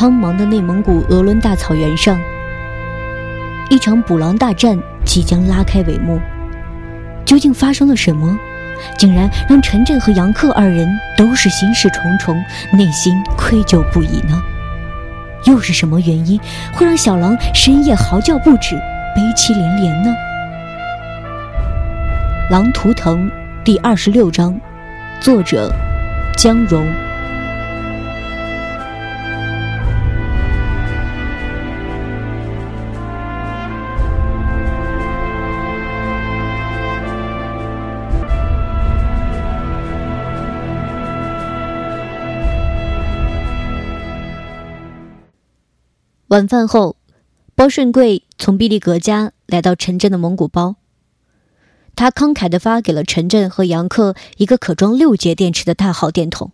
苍茫的内蒙古鄂伦大草原上，一场捕狼大战即将拉开帷幕。究竟发生了什么，竟然让陈震和杨克二人都是心事重重，内心愧疚不已呢？又是什么原因会让小狼深夜嚎叫不止，悲凄连连呢？《狼图腾》第二十六章，作者江荣。晚饭后，包顺贵从毕力格家来到陈震的蒙古包。他慷慨地发给了陈震和杨克一个可装六节电池的大号电筒。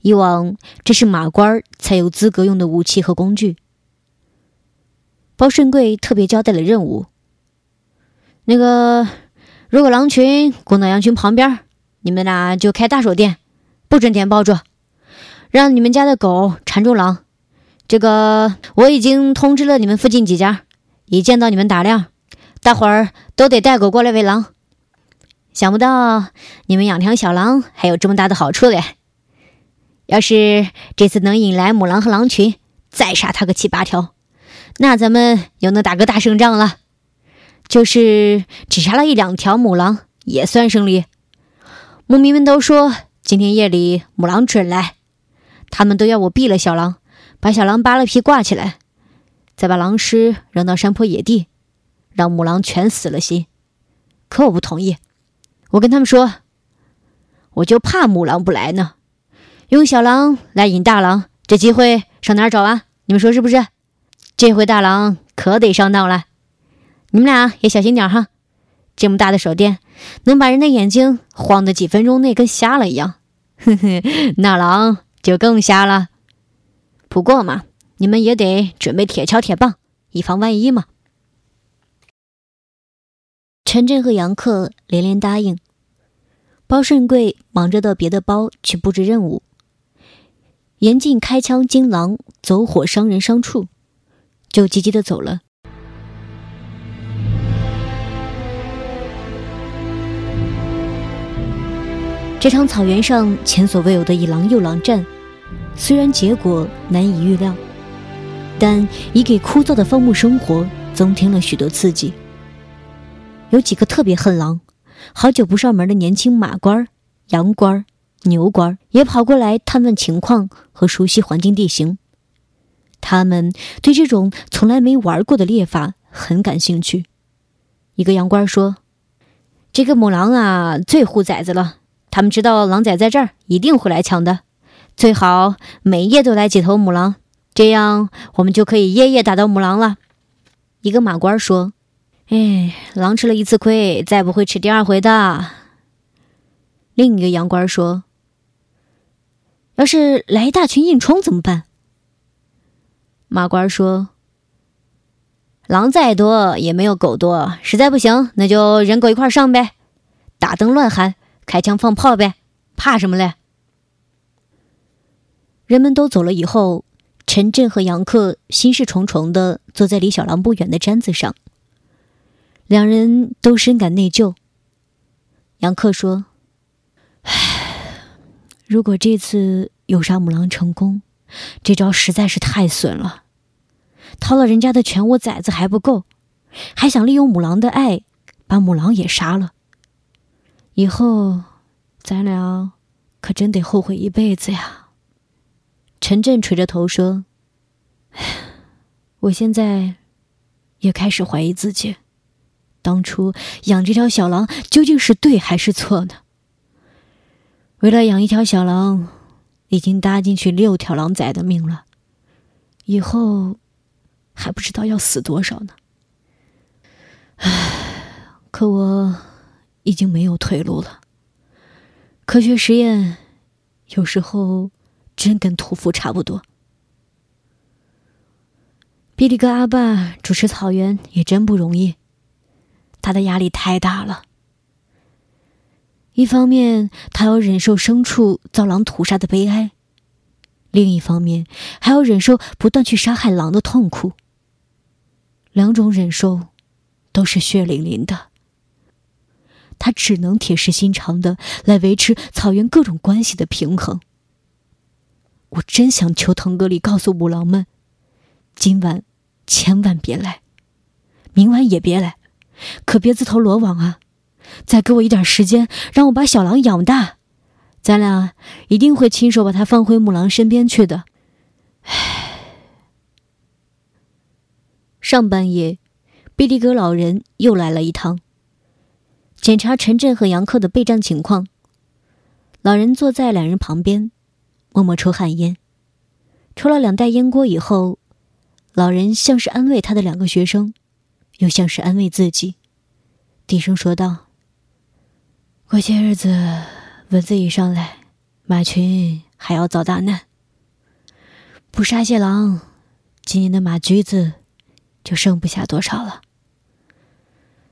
以往这是马官才有资格用的武器和工具。包顺贵特别交代了任务：那个，如果狼群攻到羊群旁边，你们俩就开大手电，不准点爆竹，让你们家的狗缠住狼。这个我已经通知了你们附近几家，一见到你们打量。大伙儿都得带狗过来喂狼，想不到你们养条小狼还有这么大的好处嘞！要是这次能引来母狼和狼群，再杀它个七八条，那咱们又能打个大胜仗了。就是只杀了一两条母狼，也算胜利。牧民们都说今天夜里母狼准来，他们都要我毙了小狼，把小狼扒了皮挂起来，再把狼尸扔到山坡野地。让母狼全死了心，可我不同意。我跟他们说，我就怕母狼不来呢。用小狼来引大狼，这机会上哪儿找啊？你们说是不是？这回大狼可得上当了。你们俩也小心点哈。这么大的手电，能把人的眼睛晃得几分钟内跟瞎了一样。哼哼，那狼就更瞎了。不过嘛，你们也得准备铁锹、铁棒，以防万一嘛。陈震和杨克连连答应。包顺贵忙着到别的包去布置任务。严禁开枪惊狼，走火伤人伤畜，就急急的走了。这场草原上前所未有的以狼诱狼战，虽然结果难以预料，但已给枯燥的放牧生活增添了许多刺激。有几个特别恨狼，好久不上门的年轻马官、羊官、牛官也跑过来探问情况和熟悉环境地形。他们对这种从来没玩过的猎法很感兴趣。一个羊官说：“这个母狼啊，最护崽子了。他们知道狼崽在这儿，一定会来抢的。最好每夜都来几头母狼，这样我们就可以夜夜打到母狼了。”一个马官说。哎，狼吃了一次亏，再不会吃第二回的。另一个羊倌说：“要是来一大群硬冲怎么办？”马倌说：“狼再多也没有狗多，实在不行，那就人狗一块上呗，打灯乱喊，开枪放炮呗，怕什么嘞？”人们都走了以后，陈震和杨克心事重重的坐在离小狼不远的毡子上。两人都深感内疚。杨克说：“唉，如果这次有杀母狼成功，这招实在是太损了。掏了人家的全窝崽子还不够，还想利用母狼的爱把母狼也杀了。以后咱俩可真得后悔一辈子呀。”陈震垂着头说：“我现在也开始怀疑自己。”当初养这条小狼究竟是对还是错呢？为了养一条小狼，已经搭进去六条狼崽的命了，以后还不知道要死多少呢。唉，可我已经没有退路了。科学实验有时候真跟屠夫差不多。比利格阿爸主持草原也真不容易。他的压力太大了。一方面，他要忍受牲畜遭狼屠杀的悲哀；另一方面还要忍受不断去杀害狼的痛苦。两种忍受，都是血淋淋的。他只能铁石心肠的来维持草原各种关系的平衡。我真想求腾格里告诉母狼们，今晚千万别来，明晚也别来，可别自投罗网啊！再给我一点时间，让我把小狼养大，咱俩一定会亲手把它放回母狼身边去的。唉。上半夜，毕利格老人又来了一趟，检查陈震和杨克的备战情况。老人坐在两人旁边。默默抽旱烟，抽了两袋烟锅以后，老人像是安慰他的两个学生，又像是安慰自己，低声说道：“过些日子蚊子一上来，马群还要遭大难。不杀些狼，今年的马驹子就剩不下多少了。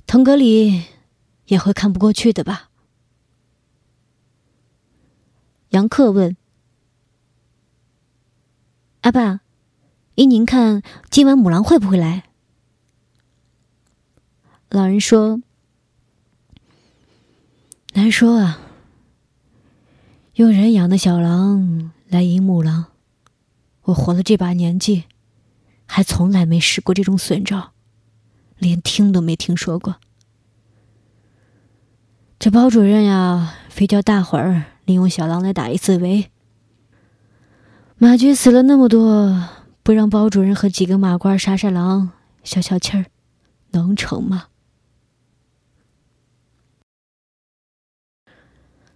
腾格里也会看不过去的吧？”杨克问。阿爸，依您看，今晚母狼会不会来？老人说：“难说啊。用人养的小狼来迎母狼，我活了这把年纪，还从来没使过这种损招，连听都没听说过。这包主任呀，非叫大伙儿利用小狼来打一次围。”马驹死了那么多，不让包主任和几个马官杀杀狼、消消气儿，能成吗？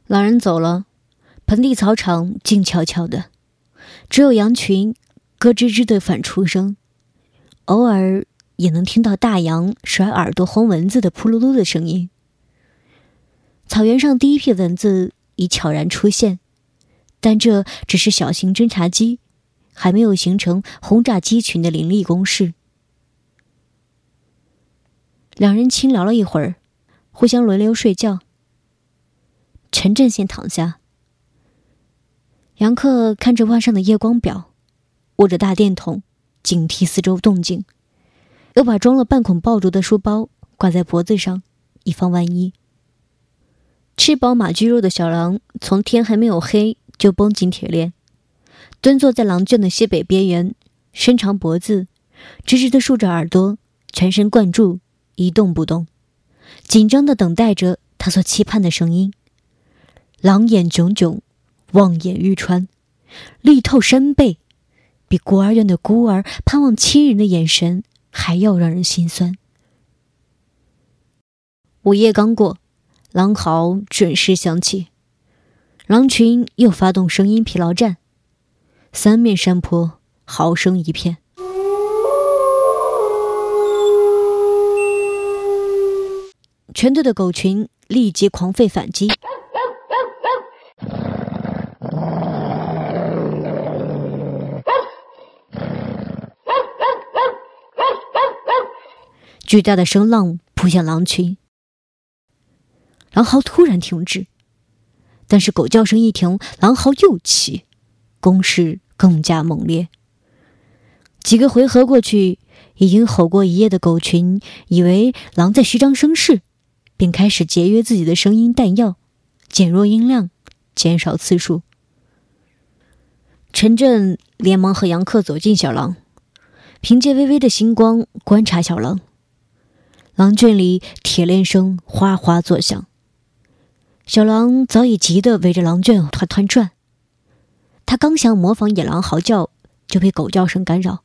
老人走了，盆地草场静悄悄的，只有羊群咯吱吱的反刍声，偶尔也能听到大羊甩耳朵轰蚊子的扑噜噜的声音。草原上第一批蚊子已悄然出现。但这只是小型侦察机，还没有形成轰炸机群的凌厉攻势。两人轻聊了一会儿，互相轮流睡觉。陈震先躺下，杨克看着腕上的夜光表，握着大电筒，警惕四周动静，又把装了半捆爆竹的书包挂在脖子上，以防万一。吃饱马驹肉的小狼，从天还没有黑。就绷紧铁链，蹲坐在狼圈的西北边缘，伸长脖子，直直的竖着耳朵，全神贯注，一动不动，紧张的等待着他所期盼的声音。狼眼炯炯，望眼欲穿，力透山背，比孤儿院的孤儿盼望亲人的眼神还要让人心酸。午夜刚过，狼嚎准时响起。狼群又发动声音疲劳战，三面山坡嚎声一片。全队的狗群立即狂吠反击，巨大的声浪扑向狼群，狼嚎突然停止。但是狗叫声一停，狼嚎又起，攻势更加猛烈。几个回合过去，已经吼过一夜的狗群以为狼在虚张声势，便开始节约自己的声音弹药，减弱音量，减少次数。陈震连忙和杨克走进小狼，凭借微微的星光观察小狼。狼圈里铁链声哗哗作响。小狼早已急得围着狼圈团团转，他刚想模仿野狼嚎叫，就被狗叫声干扰，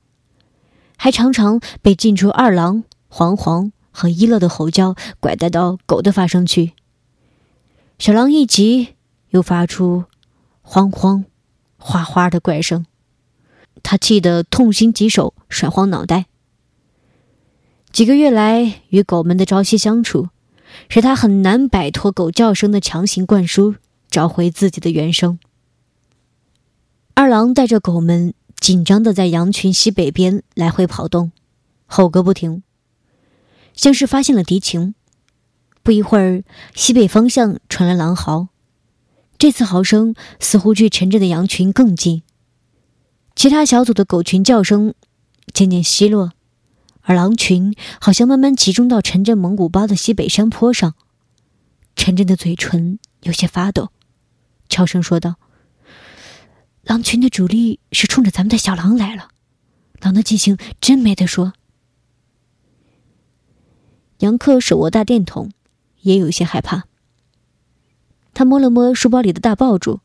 还常常被进出二郎、黄黄和一乐的吼叫拐带到狗的发声区。小狼一急，又发出慌慌、哗哗的怪声，他气得痛心疾首，甩晃脑袋。几个月来与狗们的朝夕相处。使他很难摆脱狗叫声的强行灌输，找回自己的原声。二郎带着狗们紧张的在羊群西北边来回跑动，吼个不停，像是发现了敌情。不一会儿，西北方向传来狼嚎，这次嚎声似乎距陈震的羊群更近。其他小组的狗群叫声渐渐稀落，而狼群好像慢慢集中到城镇蒙古包的西北山坡上。陈真的嘴唇有些发抖，悄声说道：“狼群的主力是冲着咱们的小狼来了，狼的记性真没得说。”杨克手握大电筒，也有些害怕。他摸了摸书包里的大爆竹，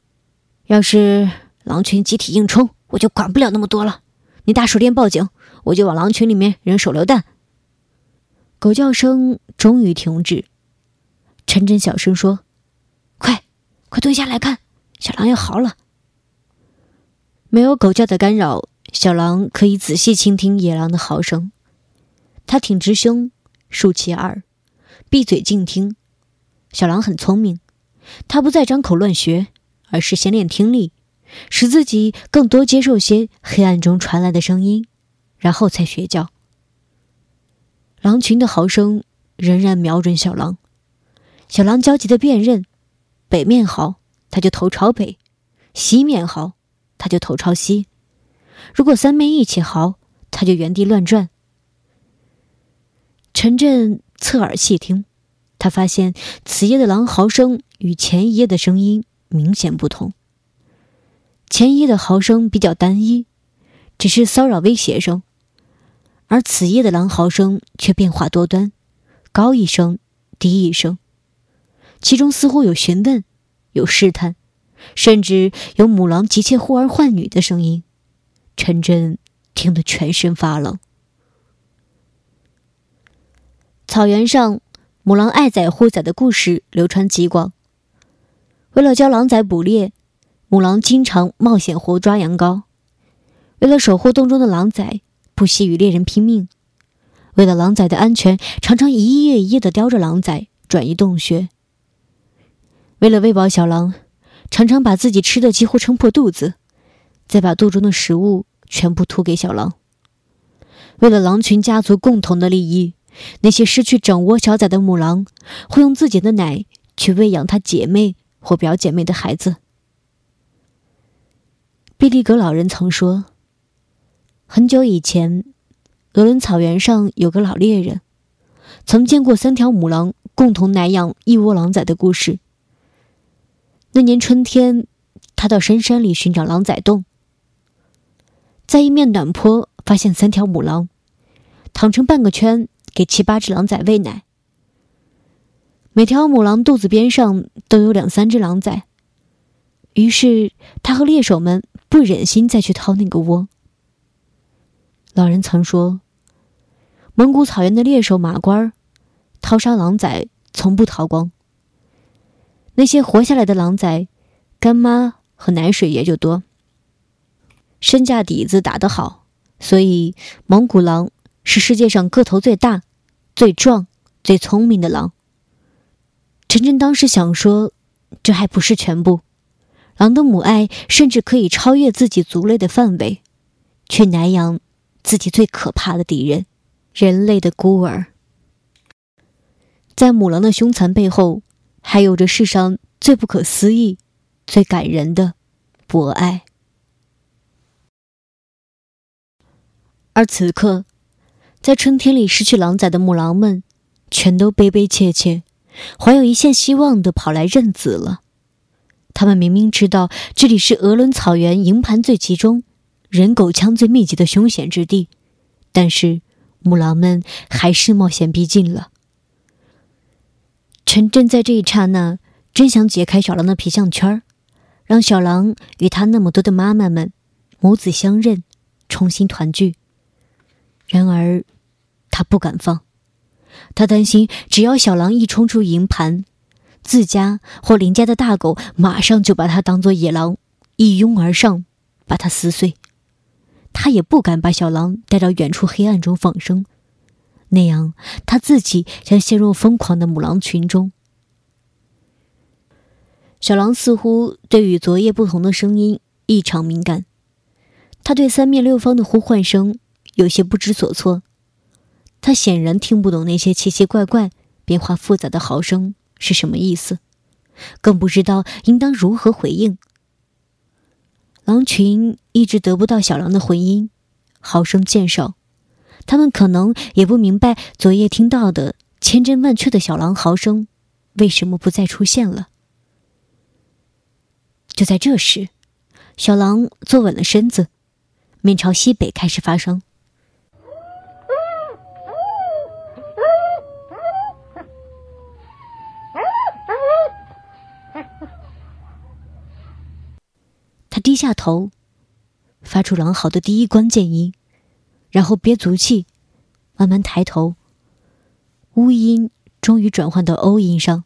要是狼群集体硬冲。我就管不了那么多了，你打手电报警，我就往狼群里面扔手榴弹。狗叫声终于停止，陈真小声说：“快，快蹲下来看，小狼要嚎了。”没有狗叫的干扰，小狼可以仔细倾听野狼的嚎声。他挺直胸，竖起耳，闭嘴静听。小狼很聪明，他不再张口乱学，而是先练听力。使自己更多接受些黑暗中传来的声音，然后才学叫。狼群的嚎声仍然瞄准小狼，小狼焦急的辨认：北面嚎，它就头朝北；西面嚎，它就头朝西。如果三面一起嚎，它就原地乱转。陈震侧耳细听，他发现此夜的狼嚎声与前一夜的声音明显不同。前一夜的嚎声比较单一，只是骚扰威胁声，而此夜的狼嚎声却变化多端，高一声，低一声，其中似乎有询问，有试探，甚至有母狼急切呼儿唤女的声音。陈真听得全身发冷。草原上，母狼爱崽护崽的故事流传极广。为了教狼崽捕猎。母狼经常冒险活抓羊羔，为了守护洞中的狼崽，不惜与猎人拼命；为了狼崽的安全，常常一夜一夜地叼着狼崽转移洞穴；为了喂饱小狼，常常把自己吃的几乎撑破肚子，再把肚中的食物全部吐给小狼；为了狼群家族共同的利益，那些失去整窝小崽的母狼会用自己的奶去喂养他姐妹或表姐妹的孩子。毕利格老人曾说：“很久以前，俄伦草原上有个老猎人，曾见过三条母狼共同奶养一窝狼崽的故事。那年春天，他到深山里寻找狼崽洞，在一面暖坡发现三条母狼，躺成半个圈，给七八只狼崽喂奶。每条母狼肚子边上都有两三只狼崽。于是，他和猎手们。”不忍心再去掏那个窝。老人曾说：“蒙古草原的猎手马官掏杀狼崽从不掏光。那些活下来的狼崽，干妈和奶水也就多。身价底子打得好，所以蒙古狼是世界上个头最大、最壮、最聪明的狼。”陈真当时想说，这还不是全部。狼的母爱甚至可以超越自己族类的范围，去南阳自己最可怕的敌人——人类的孤儿。在母狼的凶残背后，还有着世上最不可思议、最感人的博爱。而此刻，在春天里失去狼崽的母狼们，全都悲悲切切，怀有一线希望的跑来认子了。他们明明知道这里是鹅伦草原营盘最集中、人狗枪最密集的凶险之地，但是母狼们还是冒险逼近了。陈震在这一刹那真想解开小狼的皮项圈让小狼与他那么多的妈妈们母子相认，重新团聚。然而，他不敢放，他担心只要小狼一冲出营盘。自家或邻家的大狗马上就把他当做野狼，一拥而上，把他撕碎。他也不敢把小狼带到远处黑暗中放生，那样他自己将陷入疯狂的母狼群中。小狼似乎对与昨夜不同的声音异常敏感，他对三面六方的呼唤声有些不知所措。他显然听不懂那些奇奇怪怪、变化复杂的嚎声。是什么意思？更不知道应当如何回应。狼群一直得不到小狼的回音，嚎声渐少。他们可能也不明白昨夜听到的千真万确的小狼嚎声为什么不再出现了。就在这时，小狼坐稳了身子，面朝西北开始发声。低下头，发出狼嚎的第一关键音，然后憋足气，慢慢抬头。乌音终于转换到欧音上。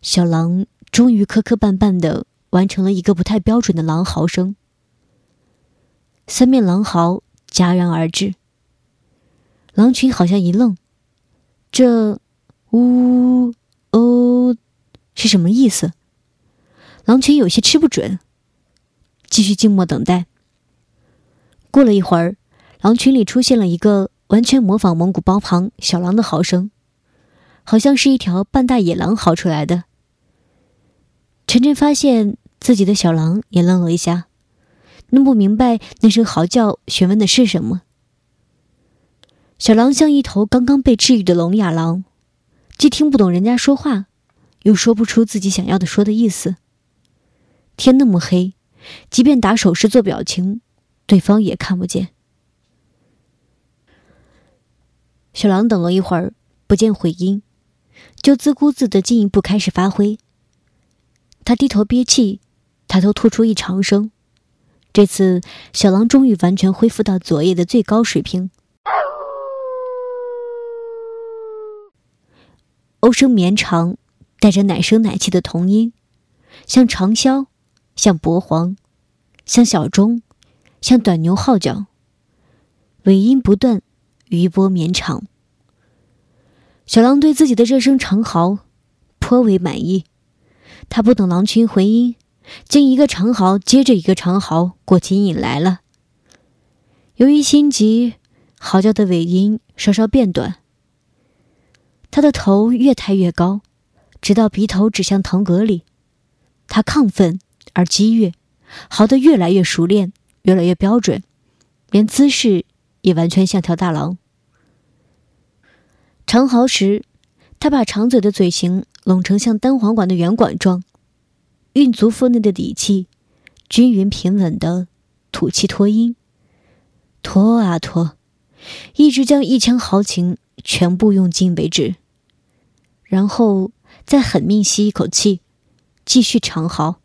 小狼终于磕磕绊绊的完成了一个不太标准的狼嚎声。三面狼嚎戛然而止，狼群好像一愣，这。呜哦，是什么意思？狼群有些吃不准，继续静默等待。过了一会儿，狼群里出现了一个完全模仿蒙古包旁小狼的嚎声，好像是一条半大野狼嚎出来的。晨晨发现自己的小狼也愣了一下，弄不明白那声嚎叫询问的是什么。小狼像一头刚刚被治愈的聋哑狼。既听不懂人家说话，又说不出自己想要的说的意思。天那么黑，即便打手势做表情，对方也看不见。小狼等了一会儿，不见回音，就自顾自的进一步开始发挥。他低头憋气，抬头吐出一长声。这次，小狼终于完全恢复到昨夜的最高水平。欧声绵长，带着奶声奶气的童音，像长箫，像薄簧，像小钟，像短牛号角。尾音不断，余波绵长。小狼对自己的这声长嚎颇为满意，他不等狼群回音，竟一个长嚎接着一个长嚎过紧引来了。由于心急，嚎叫的尾音稍稍变短。他的头越抬越高，直到鼻头指向腾格里。他亢奋而激越，嚎得越来越熟练，越来越标准，连姿势也完全像条大狼。长嚎时，他把长嘴的嘴型拢成像单簧管的圆管状，运足腹内的底气，均匀平稳的吐气拖音，拖啊拖，一直将一腔豪情全部用尽为止。然后再狠命吸一口气，继续长嚎。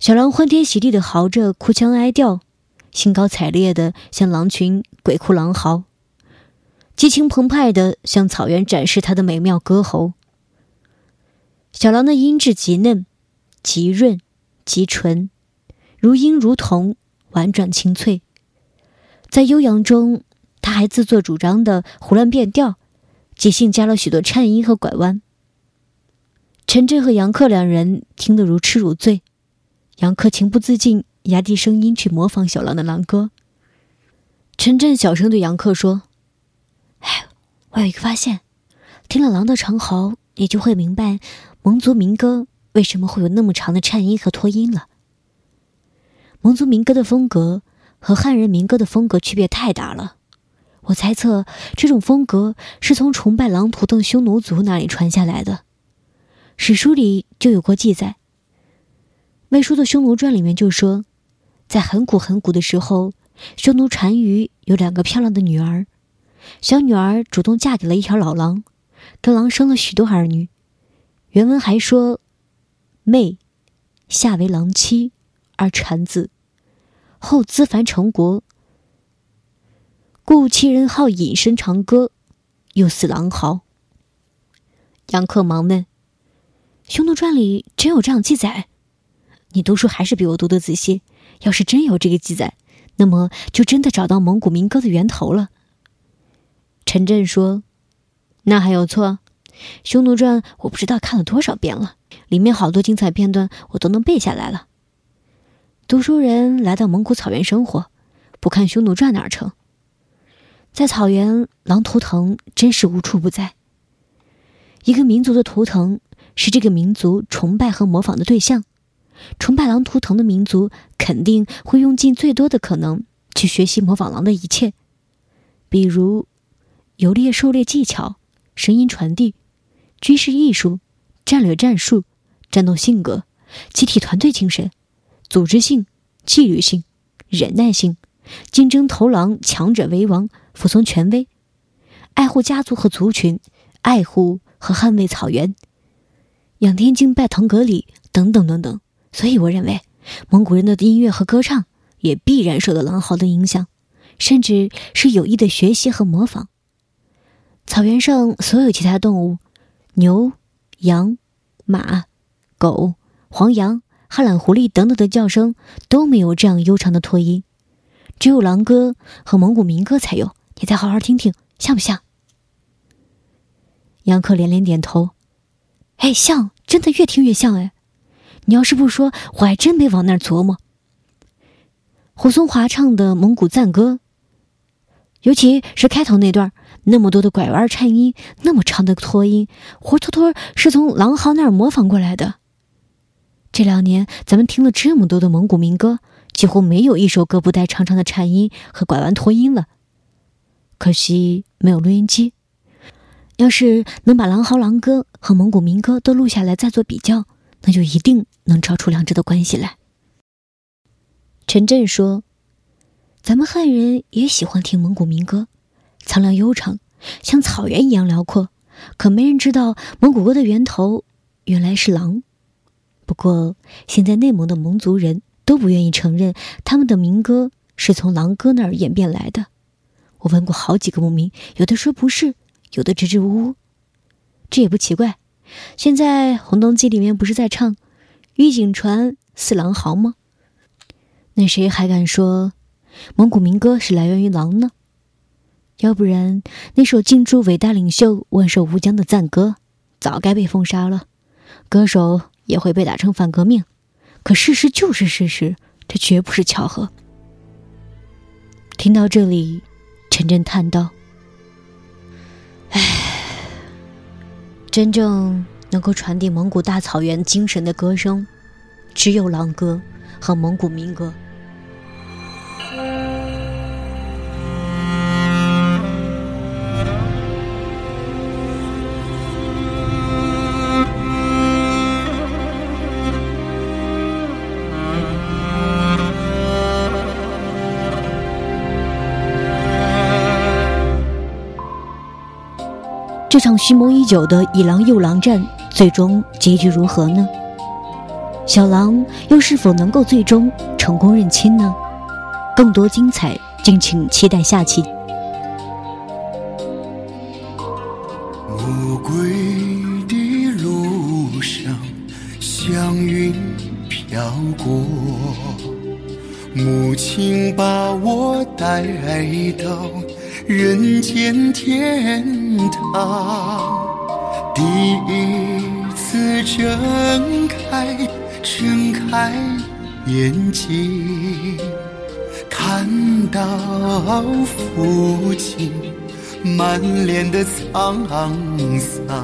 小狼欢天喜地的嚎着，哭腔哀调，兴高采烈的向狼群鬼哭狼嚎，激情澎湃的向草原展示他的美妙歌喉。小狼的音质极嫩、极润、极纯，如音如童，婉转清脆。在悠扬中，他还自作主张的胡乱变调。即兴加了许多颤音和拐弯。陈震和杨克两人听得如痴如醉，杨克情不自禁压低声音去模仿小狼的狼歌。陈震小声对杨克说：“哎，我有一个发现，听了狼的长嚎，你就会明白蒙族民歌为什么会有那么长的颤音和拖音了。蒙族民歌的风格和汉人民歌的风格区别太大了。”我猜测，这种风格是从崇拜狼图腾匈奴族那里传下来的。史书里就有过记载，《魏书》的《匈奴传》里面就说，在很古很古的时候，匈奴单于有两个漂亮的女儿，小女儿主动嫁给了一条老狼，跟狼生了许多儿女。原文还说，妹下为狼妻而产子，后资繁成国。故其人好隐身长歌，又似狼嚎。杨克忙问：“《匈奴传》里真有这样记载？你读书还是比我读的仔细。要是真有这个记载，那么就真的找到蒙古民歌的源头了。”陈震说：“那还有错？《匈奴传》我不知道看了多少遍了，里面好多精彩片段我都能背下来了。读书人来到蒙古草原生活，不看《匈奴传》哪成？”在草原，狼图腾真是无处不在。一个民族的图腾是这个民族崇拜和模仿的对象。崇拜狼图腾的民族肯定会用尽最多的可能去学习模仿狼的一切，比如游猎、狩猎技巧、声音传递、军事艺术、战略战术、战斗性格、集体团队精神、组织性、纪律性、忍耐性、竞争头狼、强者为王、服从权威、爱护家族和族群、爱护和捍卫草原、仰天敬拜腾格里等等等等。所以，我认为蒙古人的音乐和歌唱也必然受到狼嚎的影响，甚至是有意的学习和模仿。草原上所有其他动物，牛、羊、马、狗、黄羊、哈懒狐狸等等的叫声都没有这样悠长的拖音，只有狼歌和蒙古民歌才有。你再好好听听，像不像？杨克连连点头。哎，像，真的越听越像哎。你要是不说，我还真没往那儿琢磨。胡松华唱的蒙古赞歌，尤其是开头那段，那么多的拐弯颤音，那么长的拖音，活脱脱是从狼嚎那儿模仿过来的。这两年咱们听了这么多的蒙古民歌，几乎没有一首歌不带长长的颤音和拐弯拖音了。可惜没有录音机。要是能把狼嚎、狼歌和蒙古民歌都录下来，再做比较。那就一定能找出两者的关系来。陈震说：“咱们汉人也喜欢听蒙古民歌，苍凉悠长，像草原一样辽阔。可没人知道蒙古歌的源头原来是狼。不过现在内蒙的蒙族人都不愿意承认他们的民歌是从狼歌那儿演变来的。我问过好几个牧民，有的说不是，有的支支吾吾。这也不奇怪。”现在《红灯记》里面不是在唱“御井传四狼嚎”吗？那谁还敢说蒙古民歌是来源于狼呢？要不然那首敬祝伟大领袖万寿无疆的赞歌早该被封杀了，歌手也会被打成反革命。可事实就是事实，这绝不是巧合。听到这里，陈震叹道：“唉。”真正能够传递蒙古大草原精神的歌声，只有狼歌和蒙古民歌。这场蓄谋已久的以狼诱狼战，最终结局如何呢？小狼又是否能够最终成功认亲呢？更多精彩，敬请期待下期。暮归的路上，祥云飘过，母亲把我带到。人间天他，第一次睁开睁开眼睛，看到父亲满脸的沧桑，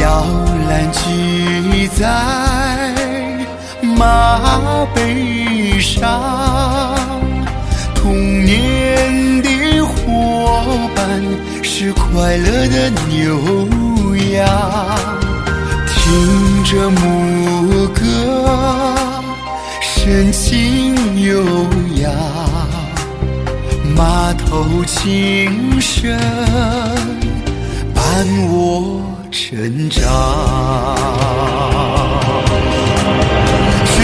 摇篮系在马背上。是快乐的牛羊，听着牧歌，深情悠扬，马头琴声伴我成长。这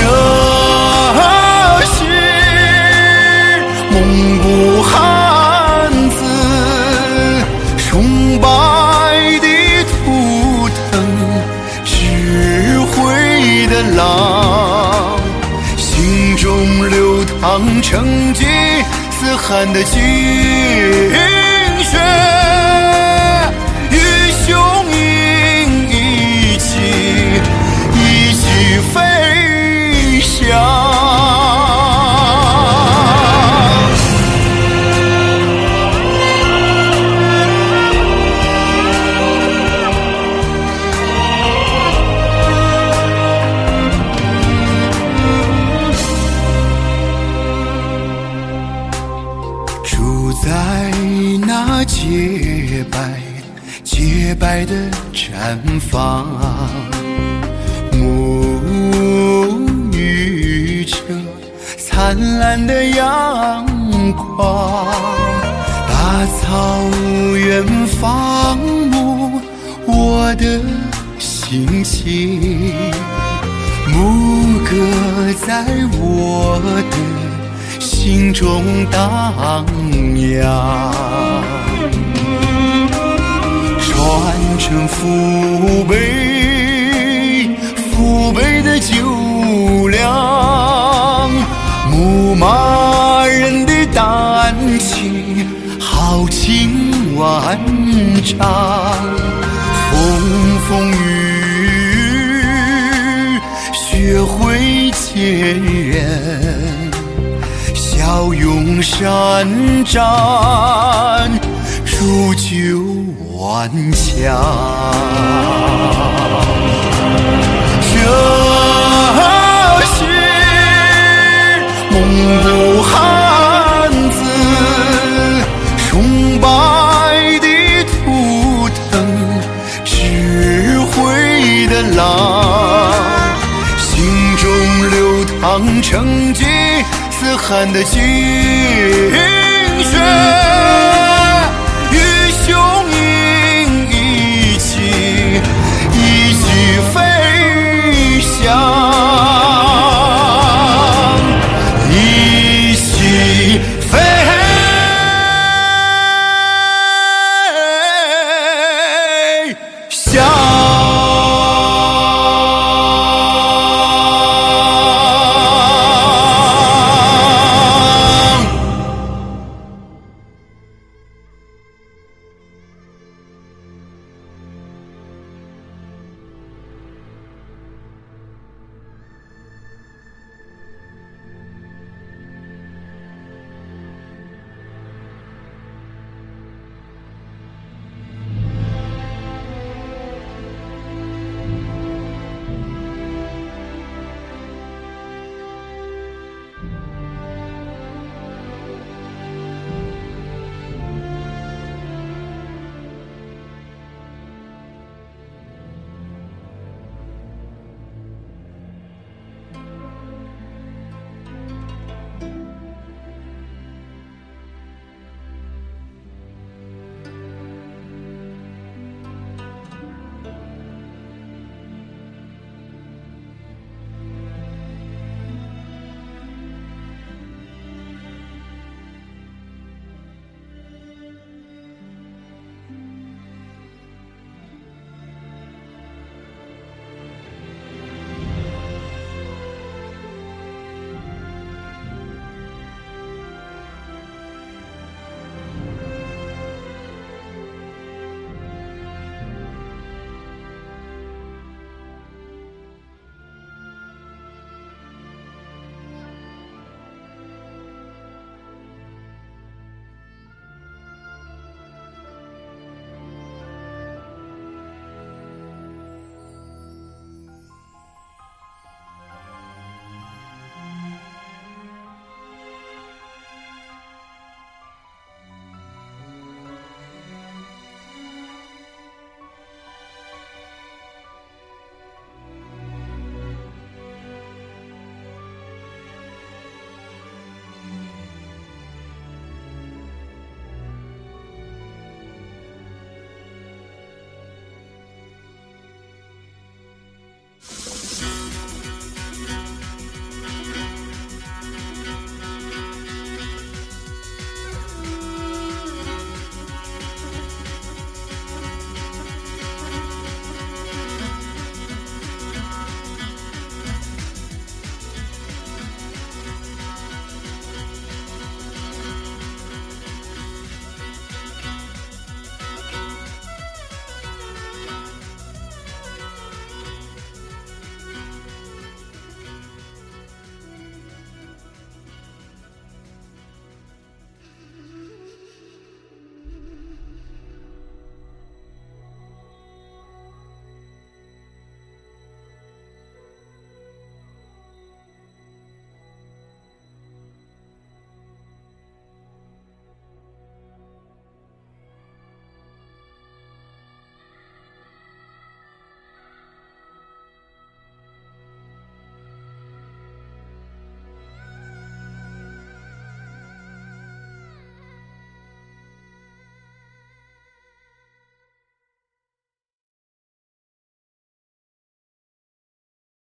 是蒙古汗白的图腾，智慧的狼，心中流淌成吉思汗的精血，与雄鹰一起，一起飞。荡漾。传承父辈父辈的酒量，牧马人的胆气豪情万丈，骁勇善战，铸就。顽强，这是蒙古汉子崇拜的图腾，智慧的狼，心中流淌成似汗的精血。